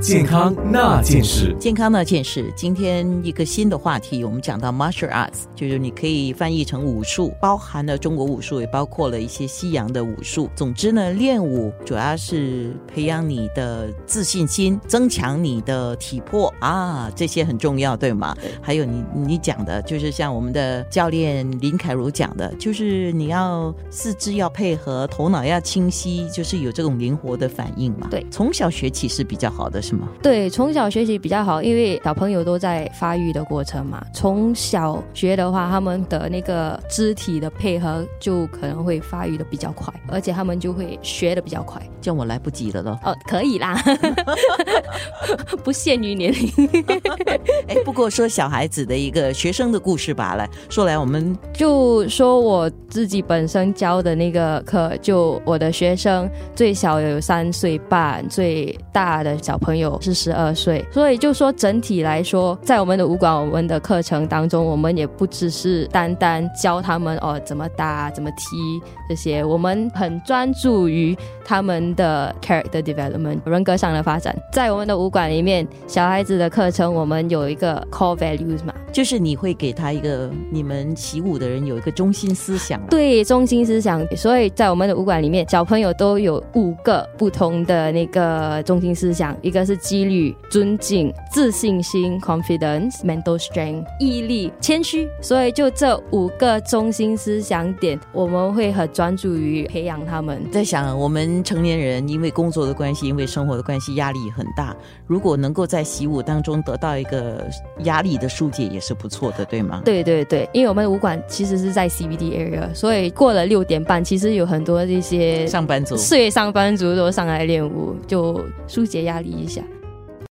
健康那件事。健康那件事，今天一个新的话题，我们讲到 martial arts，就是你可以翻译成武术，包含了中国武术，也包括了一些西洋的武术。总之呢，练武主要是培养你的自信心，增强你的体魄啊，这些很重要，对吗？还有你你讲的，就是像我们的教练林凯如讲的，就是你要四肢要配合，头脑要清晰，就是有这种灵活的反应嘛。对从小学起是比较好的，是吗？对，从小学习比较好，因为小朋友都在发育的过程嘛。从小学的话，他们的那个肢体的配合就可能会发育的比较快，而且他们就会学的比较快。这样我来不及了咯。哦，可以啦，不限于年龄。哎，不过说小孩子的一个学生的故事吧，来说来，我们就说我自己本身教的那个课，就我的学生最小有三岁半，最大的小朋友是十二岁，所以就说整体来说，在我们的武馆我们的课程当中，我们也不只是单单教他们哦怎么打、怎么踢这些，我们很专注于他们的 character development 人格上的发展。在我们的武馆里面，小孩子的课程我们有一个 core values 嘛，就是你会给他一个你们习武的人有一个中心思想，对中心思想，所以在我们的武馆里面，小朋友都有五个不同的那个中心思想，一个是纪律、尊敬、自信心 （confidence）、mental strength、毅力、谦虚。所以就这五个中心思想点，我们会很专注于培养他们。在想我们成年人因为工作的关系，因为生活的关系，压力很大。如果能够在习武当中得到一个压力的疏解，也是不错的，对吗？对对对，因为我们的武馆其实是在 CBD area，所以过了六点半，其实有很多这些上班族岁上班族都上来练舞，就疏解压力一下。